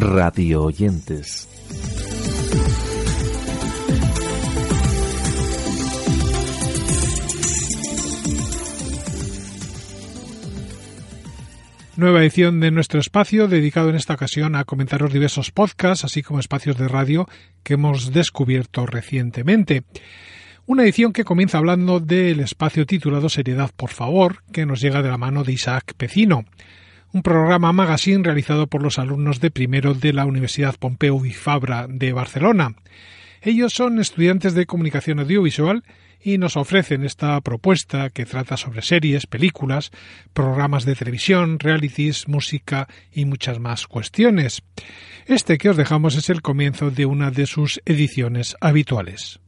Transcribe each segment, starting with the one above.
Radio oyentes. Nueva edición de nuestro espacio dedicado en esta ocasión a comentaros diversos podcasts, así como espacios de radio que hemos descubierto recientemente. Una edición que comienza hablando del espacio titulado Seriedad, por favor, que nos llega de la mano de Isaac Pecino un programa magazine realizado por los alumnos de primero de la Universidad Pompeu y Fabra de Barcelona. Ellos son estudiantes de comunicación audiovisual y nos ofrecen esta propuesta que trata sobre series, películas, programas de televisión, realities, música y muchas más cuestiones. Este que os dejamos es el comienzo de una de sus ediciones habituales.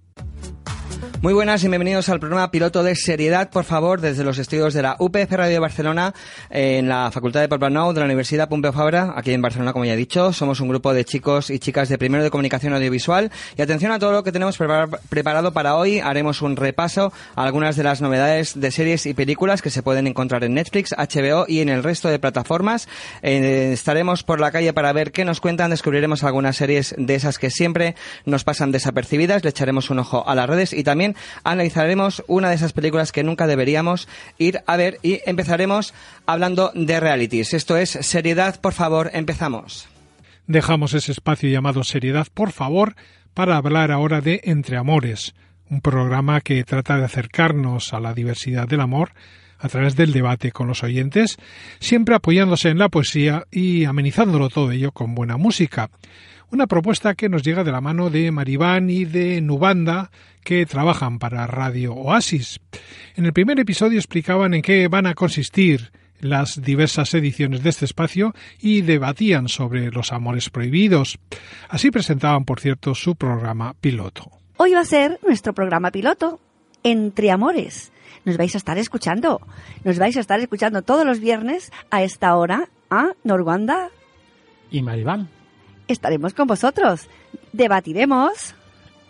Muy buenas y bienvenidos al programa piloto de seriedad, por favor, desde los estudios de la UPF Radio Barcelona, en la Facultad de Poblenou de la Universidad Pompeu Fabra, aquí en Barcelona, como ya he dicho. Somos un grupo de chicos y chicas de primero de comunicación audiovisual. Y atención a todo lo que tenemos preparado para hoy. Haremos un repaso a algunas de las novedades de series y películas que se pueden encontrar en Netflix, HBO y en el resto de plataformas. Eh, estaremos por la calle para ver qué nos cuentan. Descubriremos algunas series de esas que siempre nos pasan desapercibidas. Le echaremos un ojo a las redes y también analizaremos una de esas películas que nunca deberíamos ir a ver y empezaremos hablando de realities. Esto es Seriedad, por favor, empezamos. Dejamos ese espacio llamado Seriedad, por favor, para hablar ahora de Entre Amores, un programa que trata de acercarnos a la diversidad del amor a través del debate con los oyentes, siempre apoyándose en la poesía y amenizándolo todo ello con buena música. Una propuesta que nos llega de la mano de Maribán y de Nubanda, que trabajan para Radio Oasis. En el primer episodio explicaban en qué van a consistir las diversas ediciones de este espacio y debatían sobre los amores prohibidos. Así presentaban, por cierto, su programa piloto. Hoy va a ser nuestro programa piloto, Entre Amores. Nos vais a estar escuchando. Nos vais a estar escuchando todos los viernes a esta hora a Norwanda y Maribán estaremos con vosotros. Debatiremos.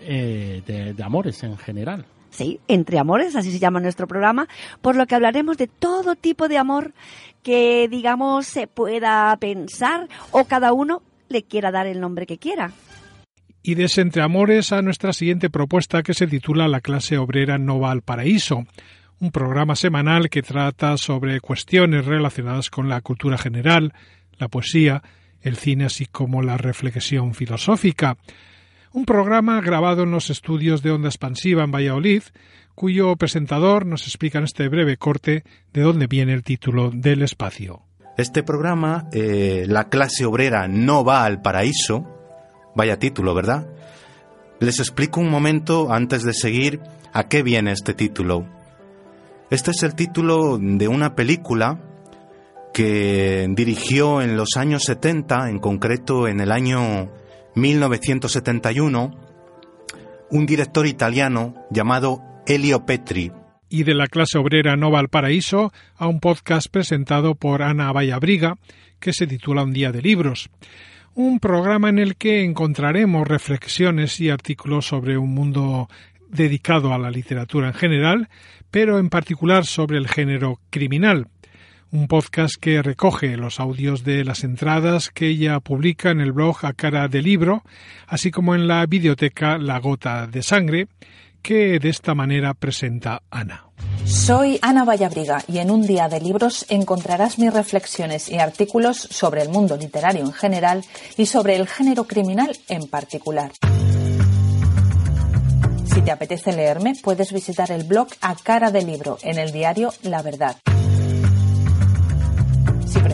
Eh, de, amores en general. Sí, entre amores, así se llama nuestro programa, por lo que hablaremos de todo tipo de amor que, digamos, se pueda pensar o cada uno le quiera dar el nombre que quiera. Y de ese entre amores a nuestra siguiente propuesta que se titula La clase obrera no va al paraíso, un programa semanal que trata sobre cuestiones relacionadas con la cultura general, la poesía, el cine así como la reflexión filosófica. Un programa grabado en los estudios de Onda Expansiva en Valladolid, cuyo presentador nos explica en este breve corte de dónde viene el título del espacio. Este programa, eh, La clase obrera no va al paraíso, vaya título, ¿verdad? Les explico un momento antes de seguir a qué viene este título. Este es el título de una película que dirigió en los años 70, en concreto en el año 1971, un director italiano llamado Elio Petri. Y de la clase obrera no va al paraíso a un podcast presentado por Ana Vallabriga que se titula Un día de libros. Un programa en el que encontraremos reflexiones y artículos sobre un mundo dedicado a la literatura en general, pero en particular sobre el género criminal un podcast que recoge los audios de las entradas que ella publica en el blog A Cara de Libro, así como en la videoteca La Gota de Sangre, que de esta manera presenta Ana. Soy Ana Vallabriga y en un día de libros encontrarás mis reflexiones y artículos sobre el mundo literario en general y sobre el género criminal en particular. Si te apetece leerme, puedes visitar el blog A Cara de Libro en el diario La Verdad.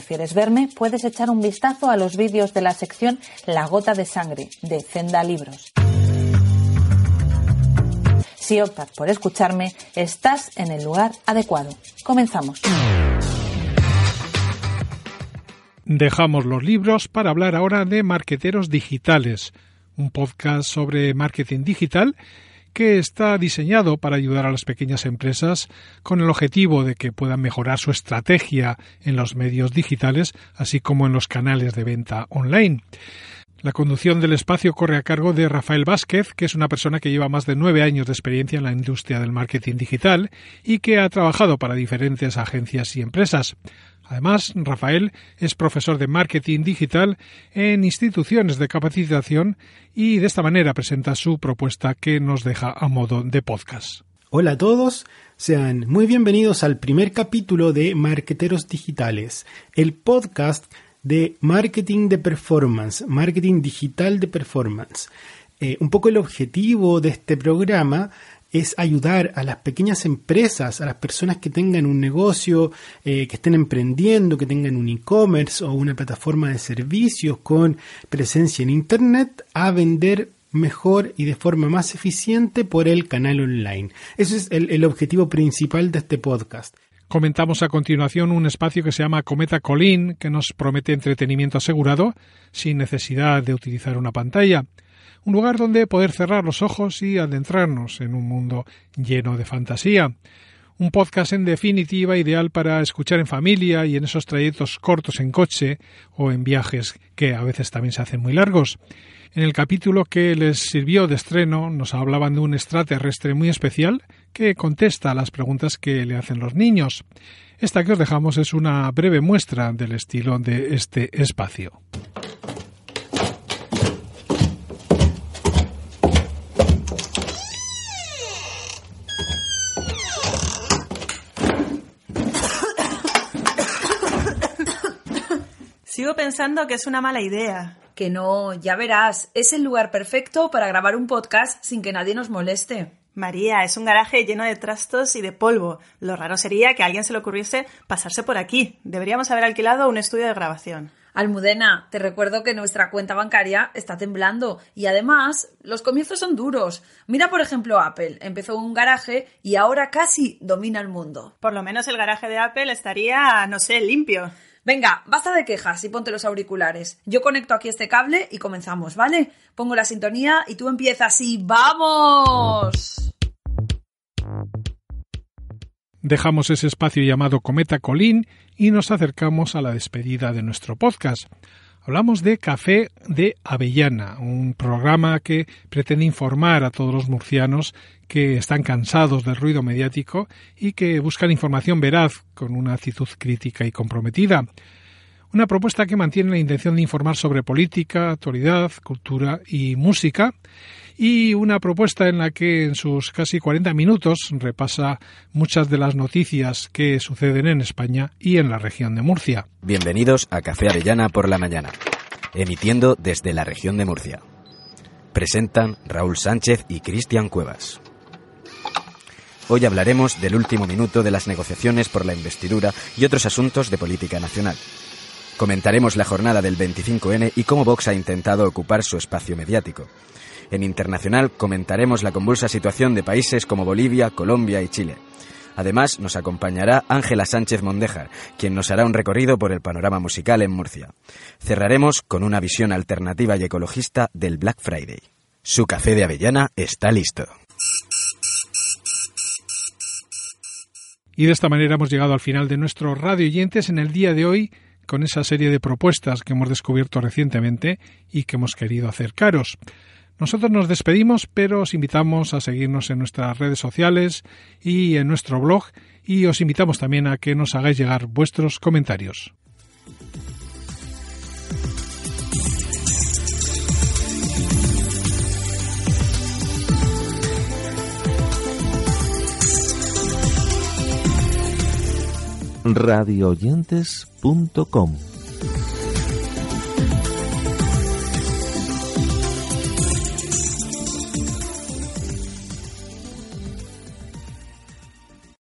Prefieres verme, puedes echar un vistazo a los vídeos de la sección La gota de sangre de Zenda Libros. Si optas por escucharme, estás en el lugar adecuado. Comenzamos. Dejamos los libros para hablar ahora de Marqueteros Digitales, un podcast sobre marketing digital que está diseñado para ayudar a las pequeñas empresas con el objetivo de que puedan mejorar su estrategia en los medios digitales, así como en los canales de venta online. La conducción del espacio corre a cargo de Rafael Vázquez, que es una persona que lleva más de nueve años de experiencia en la industria del marketing digital y que ha trabajado para diferentes agencias y empresas. Además, Rafael es profesor de marketing digital en instituciones de capacitación y de esta manera presenta su propuesta que nos deja a modo de podcast. Hola a todos, sean muy bienvenidos al primer capítulo de Marqueteros Digitales, el podcast de marketing de performance, marketing digital de performance. Eh, un poco el objetivo de este programa es ayudar a las pequeñas empresas, a las personas que tengan un negocio, eh, que estén emprendiendo, que tengan un e-commerce o una plataforma de servicios con presencia en Internet, a vender mejor y de forma más eficiente por el canal online. Ese es el, el objetivo principal de este podcast. Comentamos a continuación un espacio que se llama Cometa Colín, que nos promete entretenimiento asegurado sin necesidad de utilizar una pantalla un lugar donde poder cerrar los ojos y adentrarnos en un mundo lleno de fantasía. Un podcast en definitiva ideal para escuchar en familia y en esos trayectos cortos en coche o en viajes que a veces también se hacen muy largos. En el capítulo que les sirvió de estreno nos hablaban de un extraterrestre muy especial que contesta a las preguntas que le hacen los niños. Esta que os dejamos es una breve muestra del estilo de este espacio. Sigo pensando que es una mala idea. Que no, ya verás, es el lugar perfecto para grabar un podcast sin que nadie nos moleste. María, es un garaje lleno de trastos y de polvo. Lo raro sería que a alguien se le ocurriese pasarse por aquí. Deberíamos haber alquilado un estudio de grabación. Almudena, te recuerdo que nuestra cuenta bancaria está temblando y además los comienzos son duros. Mira, por ejemplo, Apple. Empezó un garaje y ahora casi domina el mundo. Por lo menos el garaje de Apple estaría, no sé, limpio. Venga, basta de quejas y ponte los auriculares. Yo conecto aquí este cable y comenzamos, ¿vale? Pongo la sintonía y tú empiezas y ¡vamos! Dejamos ese espacio llamado Cometa Colín y nos acercamos a la despedida de nuestro podcast. Hablamos de Café de Avellana, un programa que pretende informar a todos los murcianos que están cansados del ruido mediático y que buscan información veraz con una actitud crítica y comprometida. Una propuesta que mantiene la intención de informar sobre política, actualidad, cultura y música y una propuesta en la que en sus casi 40 minutos repasa muchas de las noticias que suceden en España y en la región de Murcia. Bienvenidos a Café Avellana por la mañana, emitiendo desde la región de Murcia. Presentan Raúl Sánchez y Cristian Cuevas. Hoy hablaremos del último minuto de las negociaciones por la investidura y otros asuntos de política nacional. Comentaremos la jornada del 25N y cómo Vox ha intentado ocupar su espacio mediático. En internacional comentaremos la convulsa situación de países como Bolivia, Colombia y Chile. Además, nos acompañará Ángela Sánchez Mondejar, quien nos hará un recorrido por el panorama musical en Murcia. Cerraremos con una visión alternativa y ecologista del Black Friday. Su café de avellana está listo. Y de esta manera hemos llegado al final de nuestro radio oyentes en el día de hoy con esa serie de propuestas que hemos descubierto recientemente y que hemos querido acercaros. Nosotros nos despedimos, pero os invitamos a seguirnos en nuestras redes sociales y en nuestro blog y os invitamos también a que nos hagáis llegar vuestros comentarios. radioyentes.com